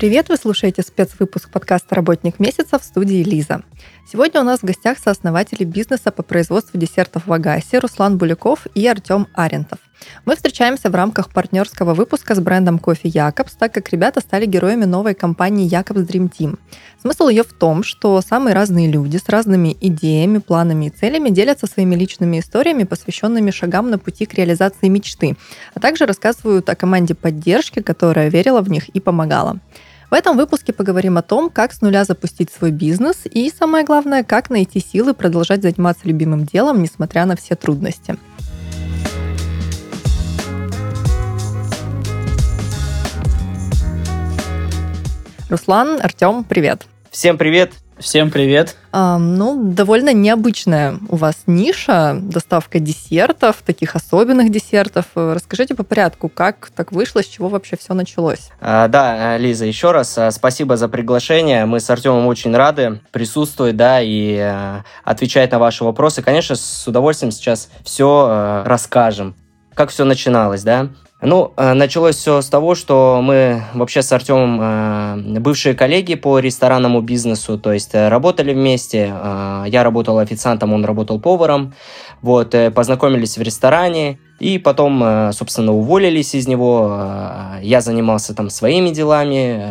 привет! Вы слушаете спецвыпуск подкаста «Работник месяца» в студии Лиза. Сегодня у нас в гостях сооснователи бизнеса по производству десертов в Агасе Руслан Буляков и Артем Арентов. Мы встречаемся в рамках партнерского выпуска с брендом кофе Якобс, так как ребята стали героями новой компании Якобс Dream Team. Смысл ее в том, что самые разные люди с разными идеями, планами и целями делятся своими личными историями, посвященными шагам на пути к реализации мечты, а также рассказывают о команде поддержки, которая верила в них и помогала. В этом выпуске поговорим о том, как с нуля запустить свой бизнес и, самое главное, как найти силы продолжать заниматься любимым делом, несмотря на все трудности. Руслан, Артем, привет. Всем привет. Всем привет. А, ну, довольно необычная у вас ниша, доставка десертов, таких особенных десертов. Расскажите по порядку, как так вышло, с чего вообще все началось? А, да, Лиза, еще раз а, спасибо за приглашение. Мы с Артемом очень рады присутствовать, да, и а, отвечать на ваши вопросы. Конечно, с удовольствием сейчас все а, расскажем. Как все начиналось, да? Ну, э, началось все с того, что мы вообще с Артемом э, бывшие коллеги по ресторанному бизнесу, то есть э, работали вместе. Я работал официантом, он работал поваром. Вот, познакомились в ресторане. И потом, собственно, уволились из него. Я занимался там своими делами,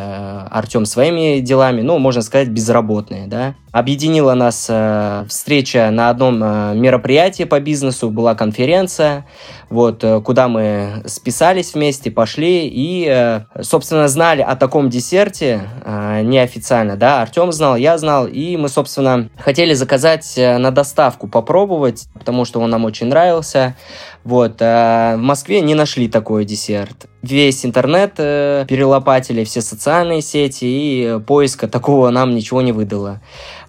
Артем своими делами, ну, можно сказать, безработные, да. Объединила нас встреча на одном мероприятии по бизнесу, была конференция, вот, куда мы списались вместе, пошли и, собственно, знали о таком десерте неофициально, да, Артем знал, я знал, и мы, собственно, хотели заказать на доставку, попробовать, потому что он нам очень нравился, вот. А в Москве не нашли такой десерт. Весь интернет э, перелопатили, все социальные сети, и поиска такого нам ничего не выдало.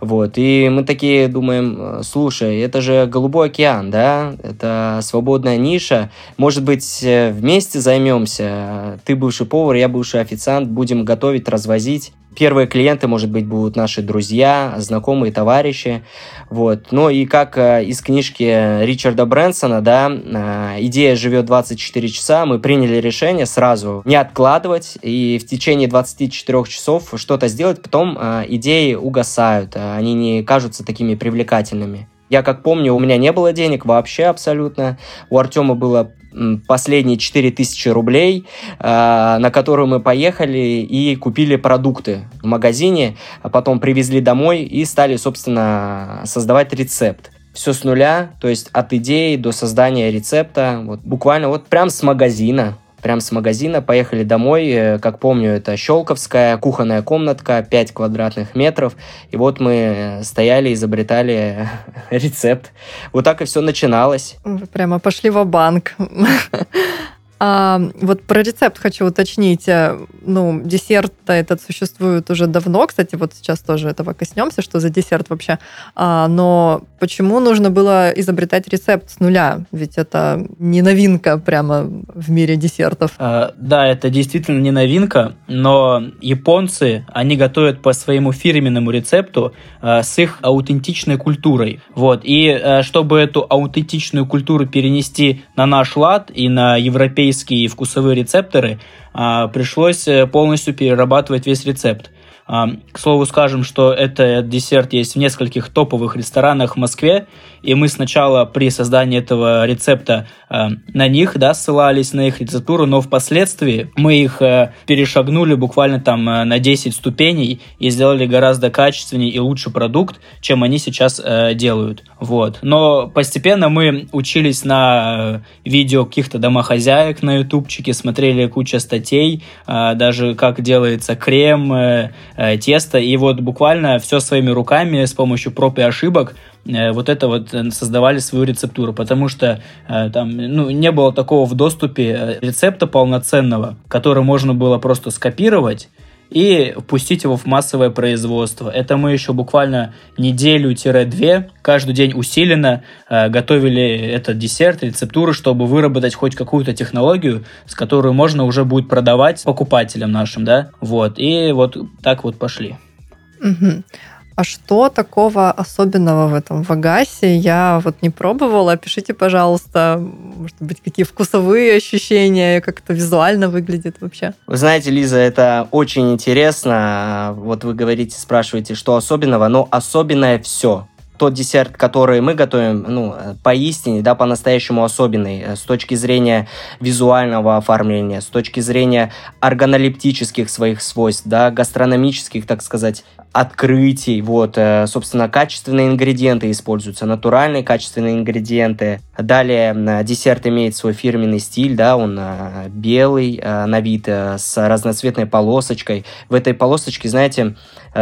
Вот. И мы такие думаем, слушай, это же Голубой океан, да? Это свободная ниша. Может быть, э, вместе займемся? Ты бывший повар, я бывший официант, будем готовить, развозить. Первые клиенты, может быть, будут наши друзья, знакомые, товарищи. Вот. Ну и как э, из книжки Ричарда Брэнсона, да, э, идея живет 24 часа, мы приняли решение сразу не откладывать и в течение 24 часов что-то сделать, потом э, идеи угасают, они не кажутся такими привлекательными. Я как помню, у меня не было денег вообще абсолютно. У Артема было последние 4000 рублей, а, на которую мы поехали и купили продукты в магазине, а потом привезли домой и стали, собственно, создавать рецепт. Все с нуля, то есть от идеи до создания рецепта, вот буквально вот прям с магазина прям с магазина, поехали домой, э, как помню, это Щелковская, кухонная комнатка, 5 квадратных метров, и вот мы стояли, изобретали рецепт. Вот так и все начиналось. Вы прямо пошли в банк А, вот про рецепт хочу уточнить. Э, ну, десерт этот существует уже давно. Кстати, вот сейчас тоже этого коснемся, что за десерт вообще. А, но почему нужно было изобретать рецепт с нуля? Ведь это не новинка прямо в мире десертов. А, да, это действительно не новинка, но японцы, они готовят по своему фирменному рецепту а, с их аутентичной культурой. Вот. И а, чтобы эту аутентичную культуру перенести на наш лад и на европейский европейские вкусовые рецепторы, а, пришлось э, полностью перерабатывать весь рецепт. А, к слову скажем, что этот десерт есть в нескольких топовых ресторанах в Москве, и мы сначала при создании этого рецепта э, на них, да, ссылались на их рецептуру, но впоследствии мы их э, перешагнули буквально там э, на 10 ступеней и сделали гораздо качественнее и лучше продукт, чем они сейчас э, делают. Вот. Но постепенно мы учились на э, видео каких-то домохозяек на ютубчике, смотрели кучу статей, э, даже как делается крем, э, э, тесто, и вот буквально все своими руками с помощью проб и ошибок вот это вот э, создавали свою рецептуру, потому что э, там ну, не было такого в доступе рецепта полноценного, который можно было просто скопировать и пустить его в массовое производство. Это мы еще буквально неделю-две каждый день усиленно э, готовили этот десерт, рецептуру, чтобы выработать хоть какую-то технологию, с которой можно уже будет продавать покупателям нашим, да, вот, и вот так вот пошли. Угу. А что такого особенного в этом вагасе? Я вот не пробовала. Пишите, пожалуйста, может быть, какие вкусовые ощущения, как это визуально выглядит вообще. Вы знаете, Лиза, это очень интересно. Вот вы говорите, спрашиваете, что особенного, но особенное все тот десерт, который мы готовим, ну, поистине, да, по-настоящему особенный э, с точки зрения визуального оформления, с точки зрения органолептических своих свойств, да, гастрономических, так сказать, открытий, вот, э, собственно, качественные ингредиенты используются, натуральные качественные ингредиенты. Далее десерт имеет свой фирменный стиль, да, он э, белый на вид с разноцветной полосочкой. В этой полосочке, знаете,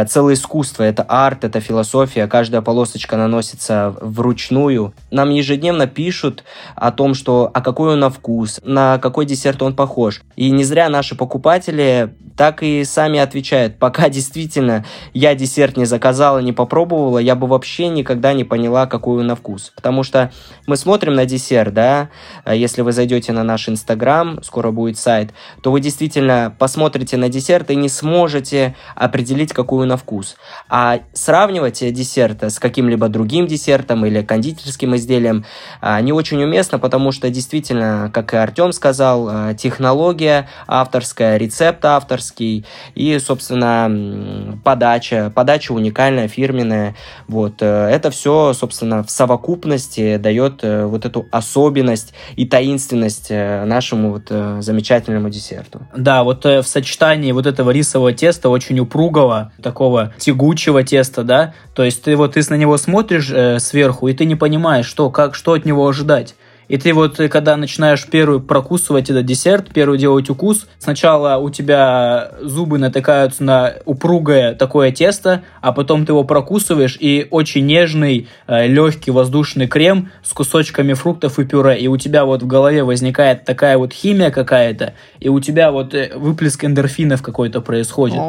целое искусство, это арт, это философия, каждая полосочка наносится вручную. Нам ежедневно пишут о том, что а какой он на вкус, на какой десерт он похож. И не зря наши покупатели так и сами отвечают, пока действительно я десерт не заказала, не попробовала, я бы вообще никогда не поняла, какой он на вкус. Потому что мы смотрим на десерт, да, если вы зайдете на наш инстаграм, скоро будет сайт, то вы действительно посмотрите на десерт и не сможете определить, какую на вкус. А сравнивать десерт с каким-либо другим десертом или кондитерским изделием а, не очень уместно, потому что действительно, как и Артем сказал, а, технология авторская, рецепт авторский и, собственно, подача, подача уникальная, фирменная. Вот. Э, это все, собственно, в совокупности дает э, вот эту особенность и таинственность э, нашему вот замечательному десерту. Да, вот в сочетании вот этого рисового теста очень упругого, такого тягучего теста, да, то есть ты вот ты на него смотришь э, сверху, и ты не понимаешь, что, как, что от него ожидать. И ты вот, э, когда начинаешь первый прокусывать этот десерт, первый делать укус, сначала у тебя зубы натыкаются на упругое такое тесто, а потом ты его прокусываешь, и очень нежный, э, легкий воздушный крем с кусочками фруктов и пюре. И у тебя вот в голове возникает такая вот химия какая-то, и у тебя вот э, выплеск эндорфинов какой-то происходит.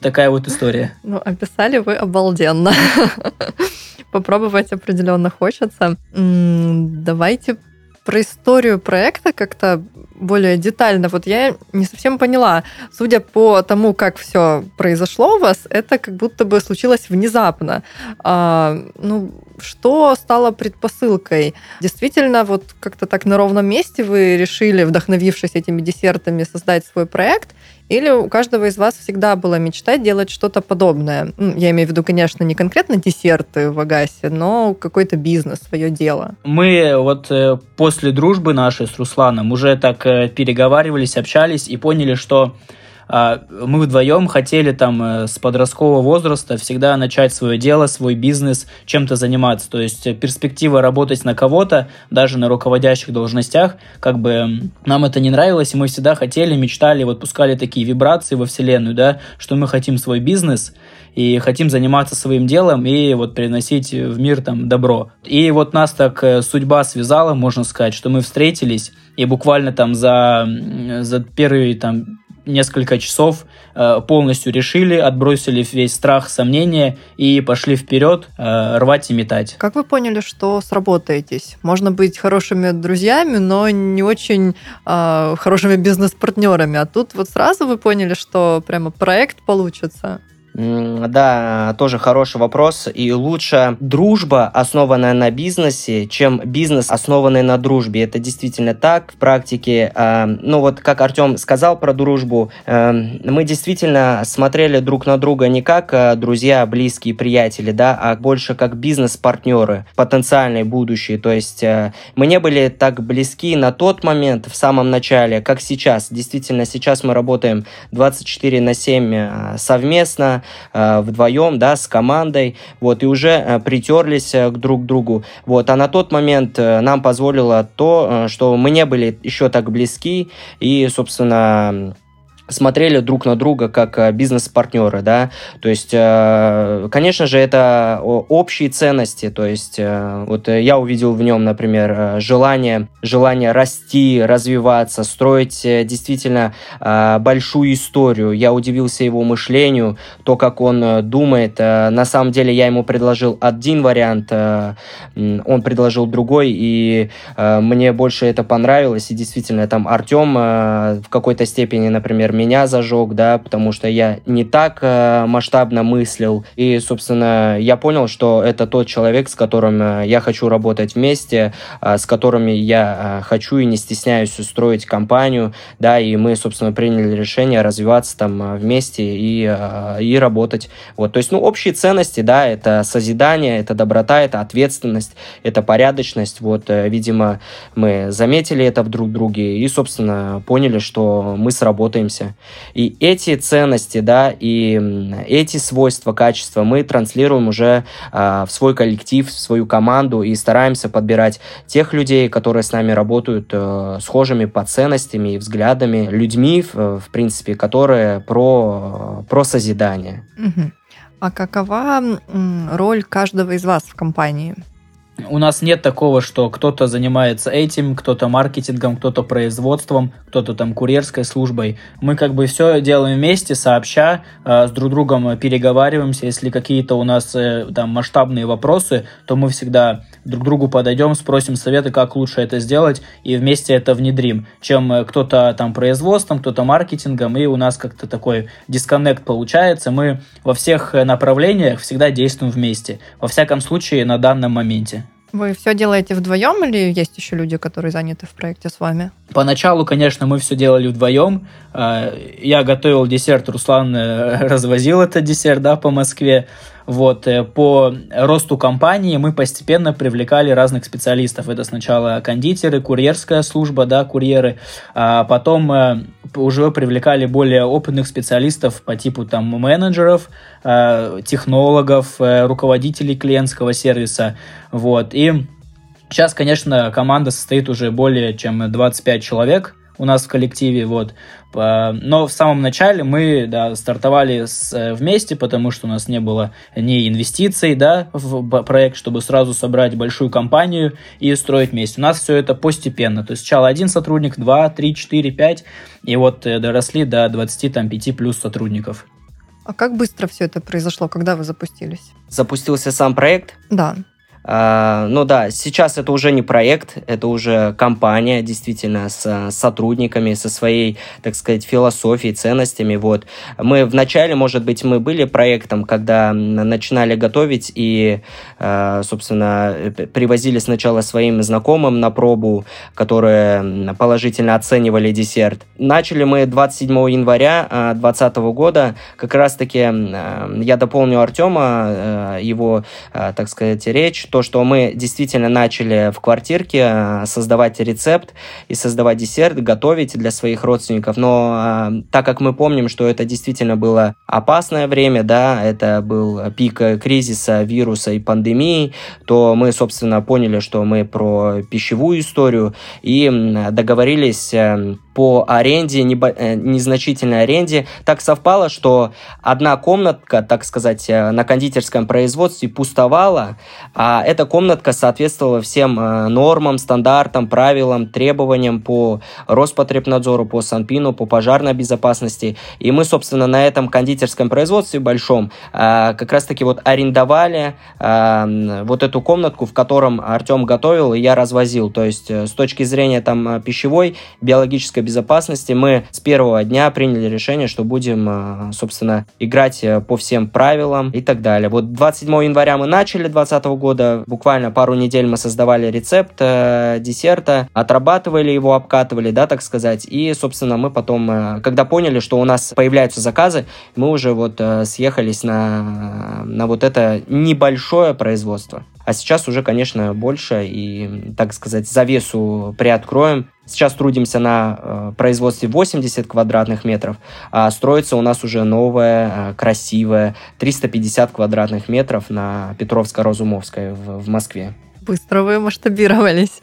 Такая вот история. Ну, описали вы обалденно попробовать определенно хочется. Давайте про историю проекта как-то более детально. Вот я не совсем поняла. Судя по тому, как все произошло у вас, это как будто бы случилось внезапно. А, ну, что стало предпосылкой? Действительно, вот как-то так на ровном месте вы решили, вдохновившись этими десертами, создать свой проект? Или у каждого из вас всегда была мечта делать что-то подобное? Я имею в виду, конечно, не конкретно десерты в Агасе, но какой-то бизнес, свое дело. Мы вот э, после дружбы нашей с Русланом уже так э, переговаривались, общались и поняли, что мы вдвоем хотели там э, с подросткового возраста всегда начать свое дело, свой бизнес, чем-то заниматься. То есть перспектива работать на кого-то, даже на руководящих должностях, как бы нам это не нравилось, и мы всегда хотели, мечтали, вот пускали такие вибрации во Вселенную, да, что мы хотим свой бизнес, и хотим заниматься своим делом и вот приносить в мир там добро. И вот нас так э, судьба связала, можно сказать, что мы встретились, и буквально там за, за первые там несколько часов э, полностью решили, отбросили весь страх, сомнения и пошли вперед э, рвать и метать. Как вы поняли, что сработаетесь? Можно быть хорошими друзьями, но не очень э, хорошими бизнес-партнерами. А тут вот сразу вы поняли, что прямо проект получится. Да, тоже хороший вопрос. И лучше дружба, основанная на бизнесе, чем бизнес, основанный на дружбе. Это действительно так в практике. А, ну вот, как Артем сказал про дружбу, э, мы действительно смотрели друг на друга не как э, друзья, близкие, приятели, да, а больше как бизнес-партнеры, потенциальные будущие. То есть мы не были так близки на тот момент, в самом начале, как сейчас. Действительно, сейчас мы работаем 24 на 7 совместно, э, вдвоем, да, с командой, вот, и уже э, притерлись э, к друг другу, вот, а на тот момент э, нам позволило то, э, что мы не были еще так близки, и, собственно, смотрели друг на друга как э, бизнес-партнеры, да, то есть, э, конечно же, это общие ценности, то есть, э, вот я увидел в нем, например, желание, желание расти, развиваться, строить действительно большую историю, я удивился его мышлению, то, как он думает, на самом деле я ему предложил один вариант, он предложил другой, и мне больше это понравилось, и действительно, там Артем в какой-то степени, например, меня зажег, да, потому что я не так э, масштабно мыслил. И, собственно, я понял, что это тот человек, с которым э, я хочу работать вместе, э, с которыми я э, хочу и не стесняюсь устроить компанию, да, и мы, собственно, приняли решение развиваться там э, вместе и, э, и работать. Вот, то есть, ну, общие ценности, да, это созидание, это доброта, это ответственность, это порядочность. Вот, э, видимо, мы заметили это в друг друге и, собственно, поняли, что мы сработаемся. И эти ценности, да, и эти свойства, качества мы транслируем уже э, в свой коллектив, в свою команду и стараемся подбирать тех людей, которые с нами работают э, схожими по ценностями и взглядами, людьми, в, в принципе, которые про, про созидание. А какова роль каждого из вас в компании? У нас нет такого, что кто-то занимается этим, кто-то маркетингом, кто-то производством, кто-то там курьерской службой. Мы как бы все делаем вместе, сообща, э, с друг другом переговариваемся. Если какие-то у нас э, там масштабные вопросы, то мы всегда друг другу подойдем, спросим советы, как лучше это сделать, и вместе это внедрим. Чем э, кто-то там производством, кто-то маркетингом, и у нас как-то такой дисконнект получается. Мы во всех направлениях всегда действуем вместе. Во всяком случае, на данном моменте. Вы все делаете вдвоем или есть еще люди, которые заняты в проекте с вами? Поначалу, конечно, мы все делали вдвоем. А, я готовил десерт, Руслан э, развозил этот десерт да, по Москве. Вот, э, по росту компании мы постепенно привлекали разных специалистов. Это сначала кондитеры, курьерская служба, да, курьеры, а потом э, уже привлекали более опытных специалистов по типу там менеджеров, э, технологов, руководителей клиентского сервиса, вот, и Сейчас, конечно, команда состоит уже более чем 25 человек, у нас в коллективе, вот. Но в самом начале мы, да, стартовали с, э, вместе, потому что у нас не было ни инвестиций, да, в проект, чтобы сразу собрать большую компанию и строить вместе. У нас все это постепенно. То есть сначала один сотрудник, два, три, четыре, пять, и вот э, доросли до 25 плюс сотрудников. А как быстро все это произошло, когда вы запустились? Запустился сам проект? Да. А, ну да, сейчас это уже не проект, это уже компания, действительно, с сотрудниками, со своей, так сказать, философией, ценностями. Вот. Мы вначале, может быть, мы были проектом, когда начинали готовить и, а, собственно, привозили сначала своим знакомым на пробу, которые положительно оценивали десерт. Начали мы 27 января 2020 года. Как раз-таки я дополню Артема, его, так сказать, речь, то, что мы действительно начали в квартирке э, создавать рецепт и создавать десерт, готовить для своих родственников. Но э, так как мы помним, что это действительно было опасное время, да, это был пик кризиса, вируса и пандемии, то мы, собственно, поняли, что мы про пищевую историю и договорились э, по аренде, незначительной аренде. Так совпало, что одна комнатка, так сказать, на кондитерском производстве пустовала, а эта комнатка соответствовала всем э, нормам, стандартам, правилам, требованиям по Роспотребнадзору, по Санпину, по пожарной безопасности. И мы, собственно, на этом кондитерском производстве большом э, как раз-таки вот арендовали э, вот эту комнатку, в котором Артем готовил и я развозил. То есть с точки зрения там пищевой, биологической безопасности мы с первого дня приняли решение, что будем, собственно, играть по всем правилам и так далее. Вот 27 января мы начали 2020 года, буквально пару недель мы создавали рецепт э, десерта, отрабатывали его, обкатывали, да, так сказать, и, собственно, мы потом, э, когда поняли, что у нас появляются заказы, мы уже вот э, съехались на, на вот это небольшое производство. А сейчас уже, конечно, больше и, так сказать, завесу приоткроем. Сейчас трудимся на э, производстве 80 квадратных метров, а строится у нас уже новая, э, красивая 350 квадратных метров на Петровско-Разумовской в, в Москве. Быстро вы масштабировались.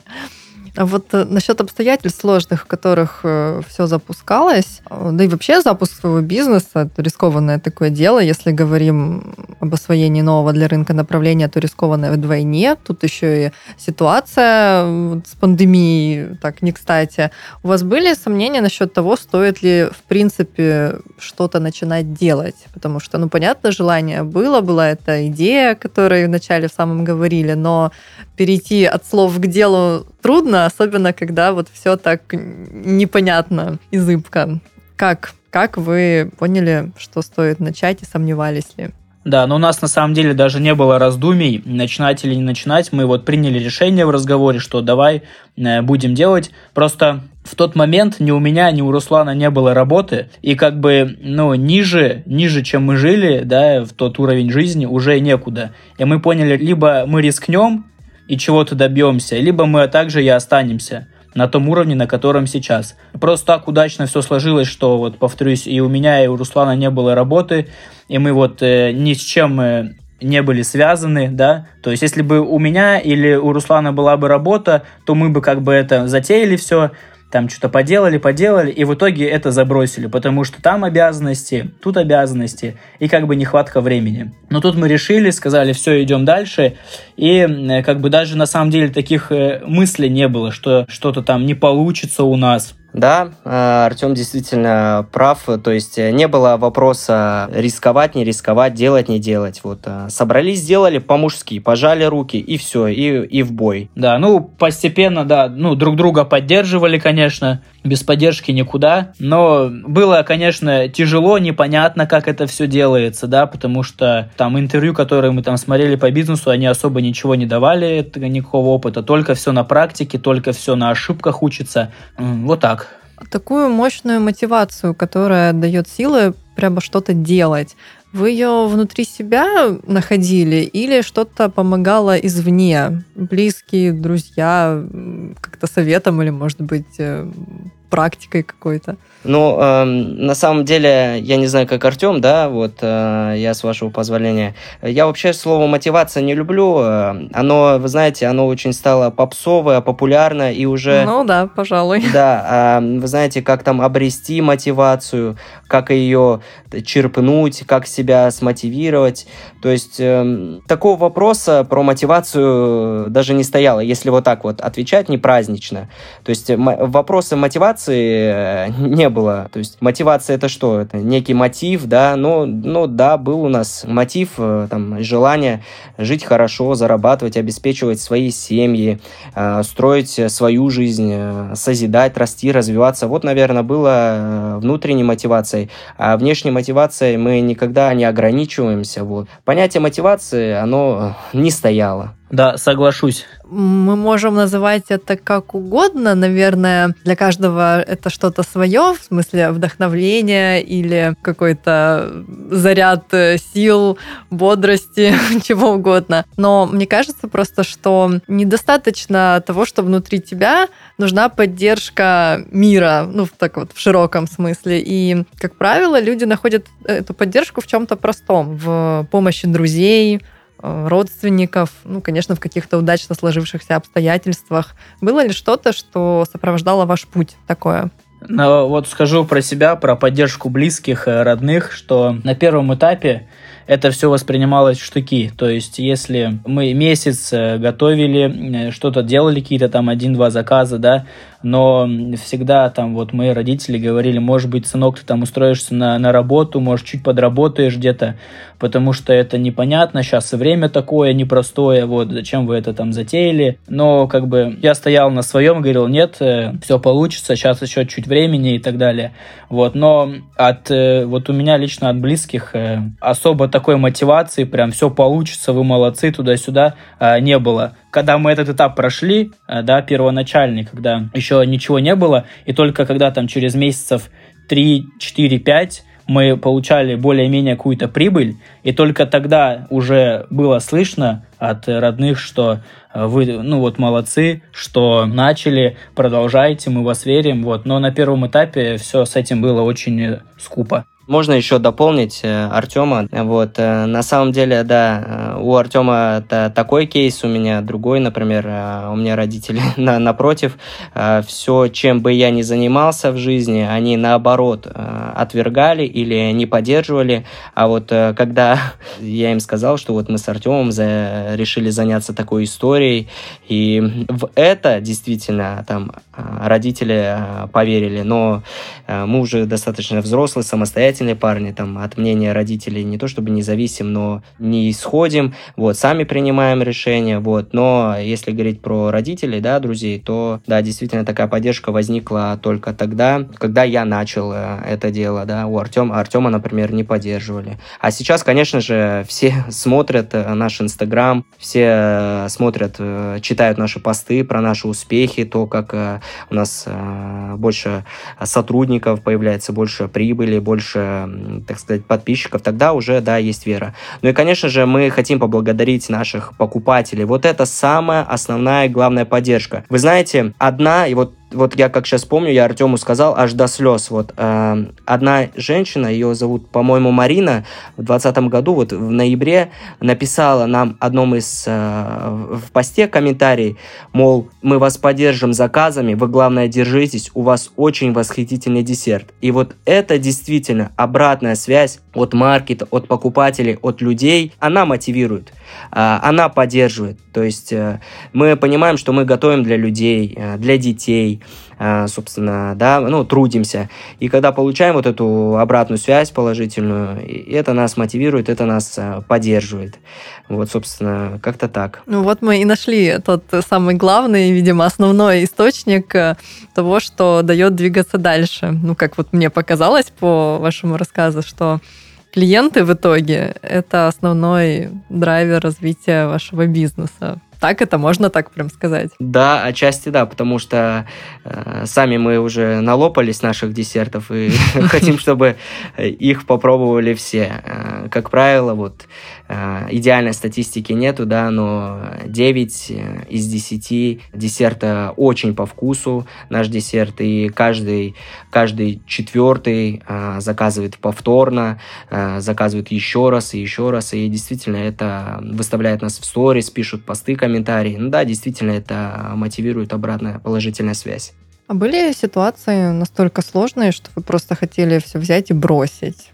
А вот э, насчет обстоятельств сложных, в которых э, все запускалось, э, да и вообще запуск своего бизнеса, это рискованное такое дело. Если говорим об освоении нового для рынка направления, то рискованное вдвойне. Тут еще и ситуация с пандемией, так не кстати. У вас были сомнения насчет того, стоит ли в принципе что-то начинать делать? Потому что, ну, понятно, желание было, была эта идея, о которой вначале в самом говорили, но перейти от слов к делу трудно, особенно когда вот все так непонятно и зыбко. Как как вы поняли, что стоит начать и сомневались ли? Да, но у нас на самом деле даже не было раздумий, начинать или не начинать. Мы вот приняли решение в разговоре, что давай э, будем делать. Просто в тот момент ни у меня, ни у Руслана не было работы, и как бы, ну, ниже, ниже, чем мы жили, да, в тот уровень жизни, уже некуда. И мы поняли, либо мы рискнем и чего-то добьемся, либо мы также и останемся на том уровне, на котором сейчас. Просто так удачно все сложилось, что, вот, повторюсь, и у меня, и у Руслана не было работы, и мы вот э, ни с чем э, не были связаны, да, то есть если бы у меня или у Руслана была бы работа, то мы бы как бы это затеяли все, там что-то поделали, поделали, и в итоге это забросили, потому что там обязанности, тут обязанности, и как бы нехватка времени. Но тут мы решили, сказали, все, идем дальше, и э, как бы даже на самом деле таких э, мыслей не было, что что-то там не получится у нас, да, э, Артем действительно прав. То есть э, не было вопроса рисковать, не рисковать, делать, не делать. Вот э, собрались, сделали по-мужски, пожали руки и все, и, и в бой. Да, ну постепенно, да, ну друг друга поддерживали, конечно без поддержки никуда. Но было, конечно, тяжело, непонятно, как это все делается, да, потому что там интервью, которые мы там смотрели по бизнесу, они особо ничего не давали, никакого опыта, только все на практике, только все на ошибках учится. Вот так. Такую мощную мотивацию, которая дает силы прямо что-то делать. Вы ее внутри себя находили или что-то помогало извне? Близкие, друзья, как-то советом или, может быть, э, практикой какой-то? Ну, э, на самом деле, я не знаю, как Артем, да, вот э, я с вашего позволения. Я вообще слово мотивация не люблю. Э, оно, вы знаете, оно очень стало попсовое, популярно и уже... Ну да, пожалуй. Да, э, вы знаете, как там обрести мотивацию, как ее черпнуть, как себя смотивировать. То есть э, такого вопроса про мотивацию даже не стояло, если вот так вот отвечать не празднично. То есть вопросы мотивации э, не было. То есть мотивация это что? Это некий мотив, да, ну, ну да, был у нас мотив, э, там, желание жить хорошо, зарабатывать, обеспечивать свои семьи, э, строить свою жизнь, созидать, расти, развиваться. Вот, наверное, было внутренней мотивацией. А внешней мотивацией мы никогда не ограничиваемся. Вот. Понятие мотивации, оно не стояло. Да, соглашусь. Мы можем называть это как угодно. Наверное, для каждого это что-то свое, в смысле вдохновления или какой-то заряд э, сил, бодрости, чего угодно. Но мне кажется просто, что недостаточно того, что внутри тебя нужна поддержка мира, ну, так вот, в широком смысле. И, как правило, люди находят эту поддержку в чем-то простом, в помощи друзей, родственников, ну, конечно, в каких-то удачно сложившихся обстоятельствах. Было ли что-то, что сопровождало ваш путь такое? Ну, вот скажу про себя, про поддержку близких, э, родных, что на первом этапе это все воспринималось в штуки. То есть, если мы месяц э, готовили, что-то делали, какие-то там один-два заказа, да, но всегда там вот мои родители говорили, может быть, сынок, ты там устроишься на, на работу, может, чуть подработаешь где-то, потому что это непонятно, сейчас и время такое непростое, вот, зачем вы это там затеяли, но как бы я стоял на своем, говорил, нет, э, все получится, сейчас еще чуть времени и так далее, вот, но от, э, вот у меня лично от близких э, особо такой мотивации, прям все получится, вы молодцы, туда-сюда, не было когда мы этот этап прошли, э, да, первоначальный, когда еще ничего не было, и только когда там через месяцев 3, 4, 5 мы получали более-менее какую-то прибыль, и только тогда уже было слышно от родных, что э, вы, ну вот, молодцы, что начали, продолжайте, мы вас верим, вот. Но на первом этапе все с этим было очень скупо. Можно еще дополнить э, Артема. Вот, э, на самом деле, да, э, у Артема такой кейс, у меня другой, например, у меня родители на, напротив. Все, чем бы я ни занимался в жизни, они наоборот отвергали или не поддерживали. А вот когда я им сказал, что вот мы с Артемом за, решили заняться такой историей, и в это действительно там родители поверили, но мы уже достаточно взрослые, самостоятельные, самостоятельные парни, там, от мнения родителей не то чтобы не зависим, но не исходим, вот, сами принимаем решения, вот, но если говорить про родителей, да, друзей, то, да, действительно такая поддержка возникла только тогда, когда я начал э, это дело, да, у Артема, Артема, например, не поддерживали. А сейчас, конечно же, все смотрят э, наш Инстаграм, все э, смотрят, читают наши посты про наши успехи, то, как у нас больше сотрудников появляется, больше прибыли, больше, так сказать, подписчиков, тогда уже, да, есть вера. Ну и, конечно же, мы хотим поблагодарить наших покупателей. Вот это самая основная главная поддержка. Вы знаете, одна, и вот вот я как сейчас помню, я Артему сказал аж до слез. Вот э, одна женщина, ее зовут, по-моему, Марина, в 2020 году, вот в ноябре, написала нам одном из э, в посте комментарий, мол, мы вас поддержим заказами, вы, главное, держитесь, у вас очень восхитительный десерт. И вот это действительно обратная связь от маркета, от покупателей, от людей, она мотивирует, э, она поддерживает. То есть э, мы понимаем, что мы готовим для людей, э, для детей, собственно, да, ну, трудимся. И когда получаем вот эту обратную связь положительную, это нас мотивирует, это нас а, поддерживает. Вот, собственно, как-то так. Ну вот мы и нашли тот самый главный, видимо, основной источник э, того, что дает двигаться дальше. Ну, как вот мне показалось по вашему рассказу, что клиенты в итоге – это основной драйвер развития вашего бизнеса так это можно так прям сказать? Да, отчасти да, потому что э, сами мы уже налопались наших десертов и хотим, чтобы их попробовали все. Э, как правило, вот идеальной статистики нету, да, но 9 из 10 десерта очень по вкусу наш десерт, и каждый, каждый четвертый э, заказывает повторно, э, заказывает еще раз и еще раз, и действительно это выставляет нас в сторис, пишут посты, комментарии. Ну да, действительно, это мотивирует обратная положительная связь. А были ситуации настолько сложные, что вы просто хотели все взять и бросить?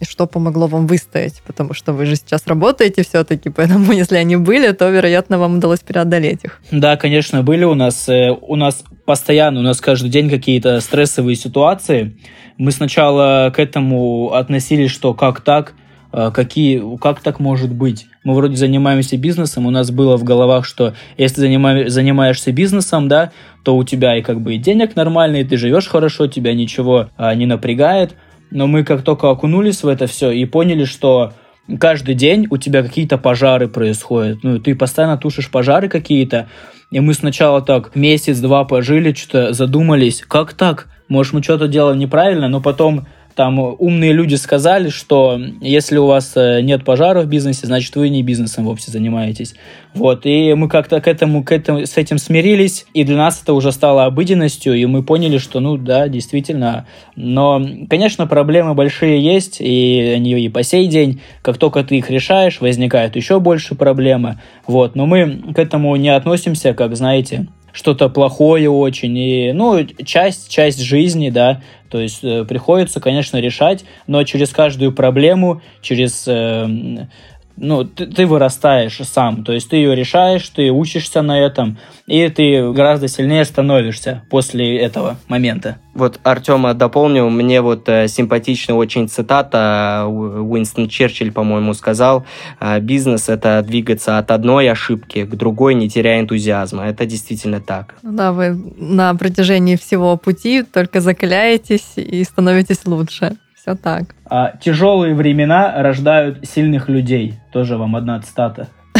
И что помогло вам выстоять? Потому что вы же сейчас работаете все-таки, поэтому если они были, то, вероятно, вам удалось преодолеть их. Да, конечно, были у нас. Э, у нас постоянно, у нас каждый день какие-то стрессовые ситуации. Мы сначала к этому относились, что как так, а, какие, как так может быть? Мы вроде занимаемся бизнесом, у нас было в головах, что если занима, занимаешься бизнесом, да, то у тебя и как бы и денег нормально, и ты живешь хорошо, тебя ничего а, не напрягает. Но мы как только окунулись в это все и поняли, что каждый день у тебя какие-то пожары происходят. Ну, ты постоянно тушишь пожары какие-то. И мы сначала так месяц-два пожили, что-то задумались, как так? Может, мы что-то делаем неправильно, но потом там умные люди сказали, что если у вас э, нет пожара в бизнесе, значит вы не бизнесом вовсе занимаетесь. Вот, и мы как-то к этому, к этому, с этим смирились, и для нас это уже стало обыденностью, и мы поняли, что, ну да, действительно. Но, конечно, проблемы большие есть, и они и по сей день, как только ты их решаешь, возникают еще больше проблемы. Вот, но мы к этому не относимся, как, знаете, что-то плохое очень, и, ну, часть, часть жизни, да, то есть э, приходится, конечно, решать, но через каждую проблему, через э, ну, ты, ты вырастаешь сам, то есть ты ее решаешь, ты учишься на этом, и ты гораздо сильнее становишься после этого момента. Вот Артема дополнил, мне вот э, симпатична очень цитата, Уинстон Черчилль, по-моему, сказал, э, бизнес – это двигаться от одной ошибки к другой, не теряя энтузиазма. Это действительно так. Да, вы на протяжении всего пути только закаляетесь и становитесь лучше. Все так. А, тяжелые времена рождают сильных людей. Тоже вам одна цитата.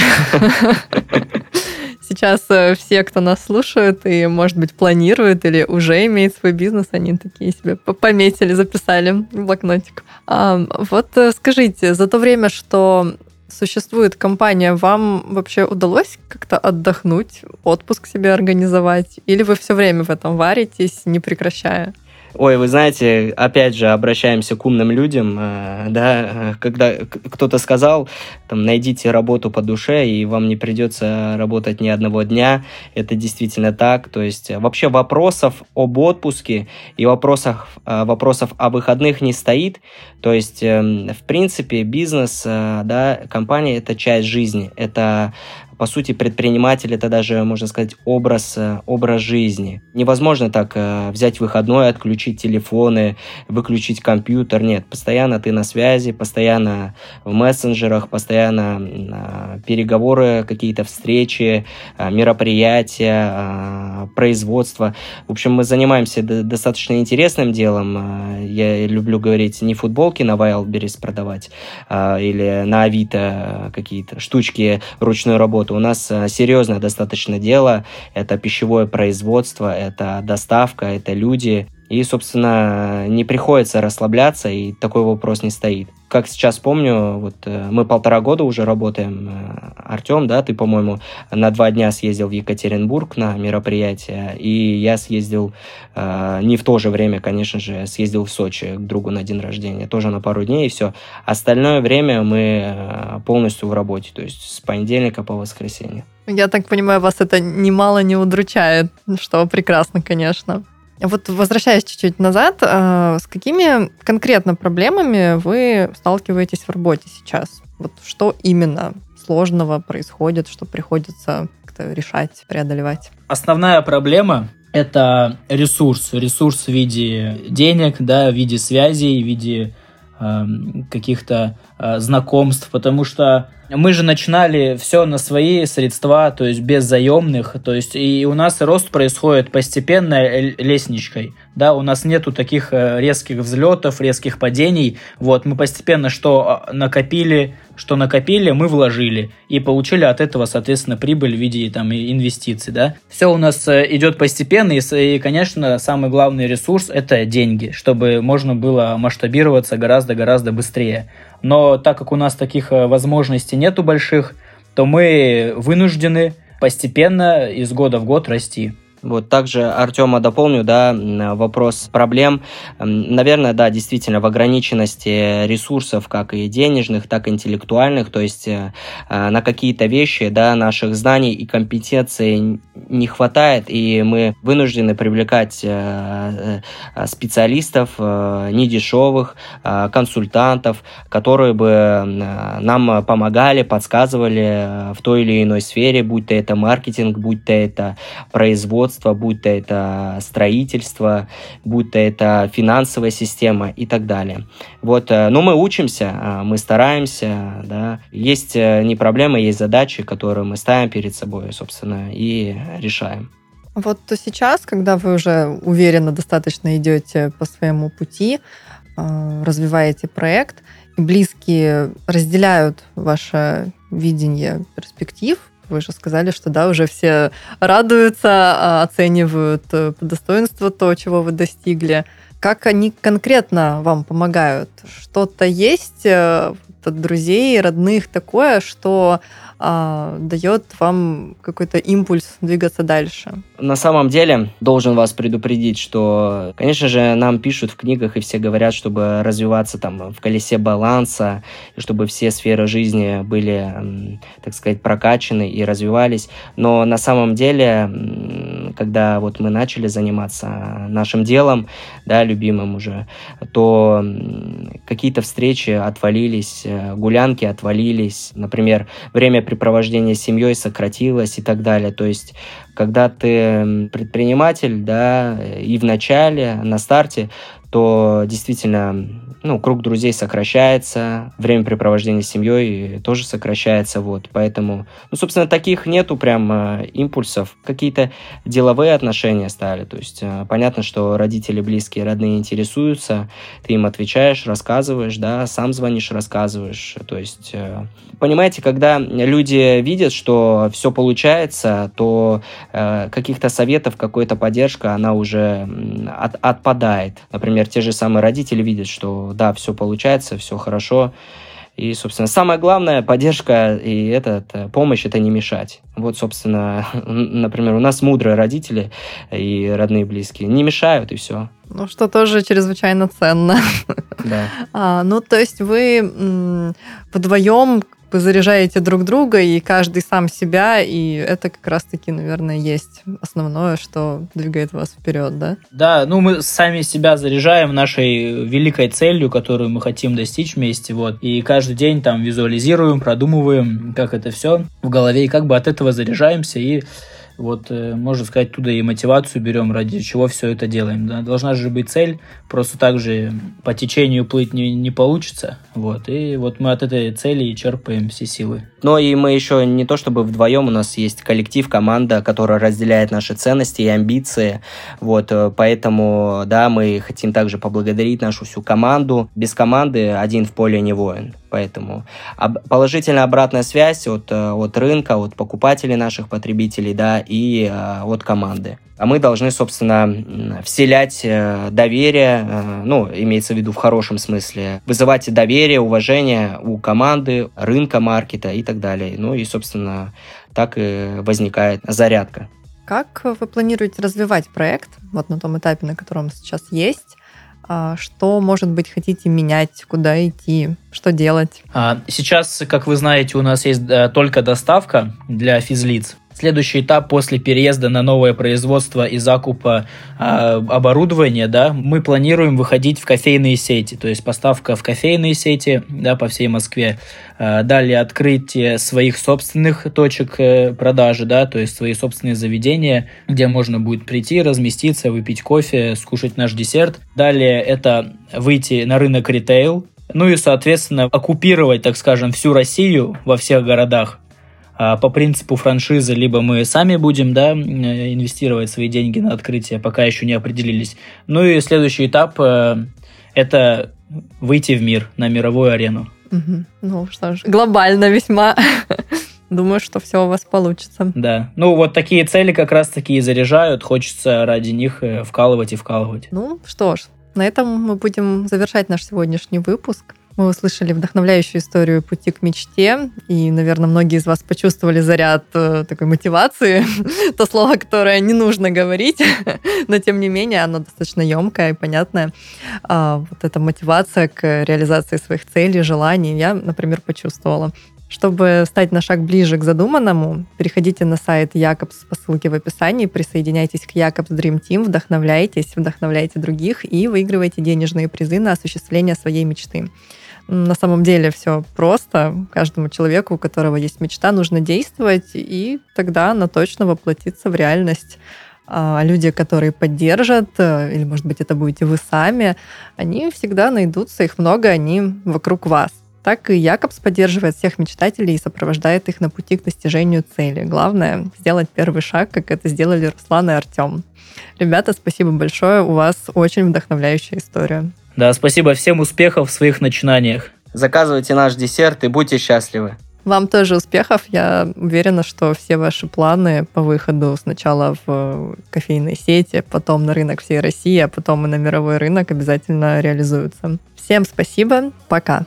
Сейчас э, все, кто нас слушают и, может быть, планирует или уже имеет свой бизнес, они такие себе пометили, записали в блокнотик. А, вот э, скажите, за то время, что существует компания, вам вообще удалось как-то отдохнуть, отпуск себе организовать? Или вы все время в этом варитесь, не прекращая? Ой, вы знаете, опять же, обращаемся к умным людям, э, да, когда кто-то сказал, там, найдите работу по душе, и вам не придется работать ни одного дня, это действительно так, то есть вообще вопросов об отпуске и вопросов, э, вопросов о выходных не стоит, то есть, эм, в принципе, бизнес, э, да, компания – это часть жизни, это по сути, предприниматель это даже, можно сказать, образ, э, образ жизни. Невозможно так э, взять выходной, отключить телефоны, выключить компьютер. Нет, постоянно ты на связи, постоянно в мессенджерах, постоянно э, переговоры, какие-то встречи, мероприятия, производство. В общем, мы занимаемся достаточно интересным делом. Я люблю говорить, не футболки на Wildberries продавать или на Авито какие-то штучки ручной работы, работу. У нас э, серьезное достаточно дело. Это пищевое производство, это доставка, это люди. И, собственно, не приходится расслабляться, и такой вопрос не стоит. Как сейчас помню, вот э, мы полтора года уже работаем. Э, Артем, да, ты, по-моему, на два дня съездил в Екатеринбург на мероприятие, и я съездил э, не в то же время, конечно же, съездил в Сочи к другу на день рождения, тоже на пару дней, и все. Остальное время мы полностью в работе, то есть с понедельника по воскресенье. Я так понимаю, вас это немало не удручает, что прекрасно, конечно. Вот возвращаясь чуть-чуть назад, э, с какими конкретно проблемами вы сталкиваетесь в работе сейчас? Вот что именно сложного происходит, что приходится как-то решать, преодолевать? Основная проблема это ресурс. Ресурс в виде денег, да, в виде связей, в виде э, каких-то э, знакомств, потому что мы же начинали все на свои средства, то есть без заемных, то есть и у нас рост происходит постепенно лестничкой, да, у нас нету таких э, резких взлетов, резких падений, вот, мы постепенно что а, накопили, что накопили, мы вложили и получили от этого, соответственно, прибыль в виде там инвестиций, да. Все у нас э, идет постепенно и, и, конечно, самый главный ресурс это деньги, чтобы можно было масштабироваться гораздо-гораздо быстрее. Но так как у нас таких э, возможностей нету больших, то мы вынуждены постепенно из года в год расти. Вот также Артема дополню, да, вопрос проблем. Наверное, да, действительно, в ограниченности ресурсов, как и денежных, так и интеллектуальных, то есть э, э, на какие-то вещи, да, наших знаний и компетенций не хватает, и мы вынуждены привлекать э, специалистов, недешевых, консультантов, которые бы нам помогали, подсказывали в той или иной сфере, будь то это маркетинг, будь то это производство, производство, будь то это строительство, будь то это финансовая система и так далее. Вот, э, но мы учимся, а, мы стараемся, да. Есть э, не проблемы, есть задачи, которые мы ставим перед собой, собственно, и решаем. Вот сейчас, когда вы уже уверенно достаточно идете по своему пути, э, развиваете проект, близкие разделяют ваше видение перспектив, вы же сказали, что да, уже все радуются, а, оценивают э, по достоинству то, чего вы достигли. Как они конкретно вам помогают? Что-то есть э, от друзей, родных такое, что а, дает вам какой-то импульс двигаться дальше. На самом деле, должен вас предупредить, что, конечно же, нам пишут в книгах, и все говорят, чтобы развиваться там в колесе баланса, и чтобы все сферы жизни были, так сказать, прокачаны и развивались. Но на самом деле, когда вот мы начали заниматься нашим делом, да, любимым уже, то какие-то встречи отвалились, э, гулянки отвалились. Например, время времяпрепровождение с семьей сократилось и так далее. То есть, когда ты предприниматель, да, и в начале, на старте, то действительно ну, круг друзей сокращается, времяпрепровождение с семьей тоже сокращается, вот, поэтому, ну, собственно, таких нету прям э, импульсов, какие-то деловые отношения стали, то есть э, понятно, что родители, близкие, родные интересуются, ты им отвечаешь, рассказываешь, да, сам звонишь, рассказываешь, то есть, э, понимаете, когда люди видят, что все получается, то э, каких-то советов, какой-то поддержка, она уже от, отпадает, например, те же самые родители видят, что да, все получается, все хорошо. И, собственно, самое главное, поддержка и этот, помощь – это не мешать. Вот, собственно, например, у нас мудрые родители и родные близкие не мешают, и все. Ну, что тоже чрезвычайно ценно. Да. А, ну, то есть вы вдвоем бы заряжаете друг друга, и каждый сам себя, и это как раз-таки, наверное, есть основное, что двигает вас вперед, да? Да, ну мы сами себя заряжаем нашей великой целью, которую мы хотим достичь вместе, вот, и каждый день там визуализируем, продумываем, как это все в голове, и как бы от этого заряжаемся, и вот, э, можно сказать, туда и мотивацию берем, ради чего все это делаем. Да? Должна же быть цель, просто так же по течению плыть не, не получится. Вот, и вот мы от этой цели и черпаем все силы. Но и мы еще не то чтобы вдвоем, у нас есть коллектив, команда, которая разделяет наши ценности и амбиции. Вот, э, поэтому, да, мы хотим также поблагодарить нашу всю команду. Без команды один в поле не воин. Поэтому положительная обратная связь от, э, от рынка, от покупателей наших потребителей, да, и э, от команды. А мы должны, собственно, вселять э, доверие, ну, имеется в виду в хорошем смысле, вызывать доверие, уважение у команды, рынка, маркета и так далее. Ну и, собственно, так и возникает зарядка. Как вы планируете развивать проект вот на том этапе, на котором сейчас есть? А, что, может быть, хотите менять, куда идти, что делать? А, сейчас, как вы знаете, у нас есть э, только доставка для физлиц. Следующий этап после переезда на новое производство и закупа э, оборудования, да, мы планируем выходить в кофейные сети, то есть поставка в кофейные сети, да, по всей Москве. Э, далее открытие своих собственных точек э, продажи, да, то есть свои собственные заведения, где можно будет прийти, разместиться, выпить кофе, скушать наш десерт. Далее это выйти на рынок ритейл, ну и, соответственно, оккупировать, так скажем, всю Россию во всех городах по принципу франшизы, либо мы сами будем да, инвестировать свои деньги на открытие, пока еще не определились. Ну и следующий этап э, – это выйти в мир, на мировую арену. Угу. Ну что ж, глобально весьма. Думаю, что все у вас получится. Да. Ну, вот такие цели как раз-таки и заряжают. Хочется ради них э, вкалывать и вкалывать. Ну, что ж, на этом мы будем завершать наш сегодняшний выпуск. Мы услышали вдохновляющую историю пути к мечте, и, наверное, многие из вас почувствовали заряд э, такой мотивации, то слово, которое не нужно говорить, но тем не менее оно достаточно емкое и понятное. А, вот эта мотивация к реализации своих целей, желаний я, например, почувствовала. Чтобы стать на шаг ближе к задуманному, переходите на сайт Якобс по ссылке в описании, присоединяйтесь к Якобс Dream Team, вдохновляйтесь, вдохновляйте других и выигрывайте денежные призы на осуществление своей мечты на самом деле все просто. Каждому человеку, у которого есть мечта, нужно действовать, и тогда она точно воплотится в реальность. А люди, которые поддержат, э, или, может быть, это будете вы сами, они всегда найдутся, их много, они вокруг вас. Так и Якобс поддерживает всех мечтателей и сопровождает их на пути к достижению цели. Главное — сделать первый шаг, как это сделали Руслан и Артем. Ребята, спасибо большое, у вас очень вдохновляющая история. Да, спасибо всем успехов в своих начинаниях. Заказывайте наш десерт и будьте счастливы. Вам тоже успехов. Я уверена, что все ваши планы по выходу сначала в кофейной сети, потом на рынок всей России, а потом и на мировой рынок обязательно реализуются. Всем спасибо. Пока.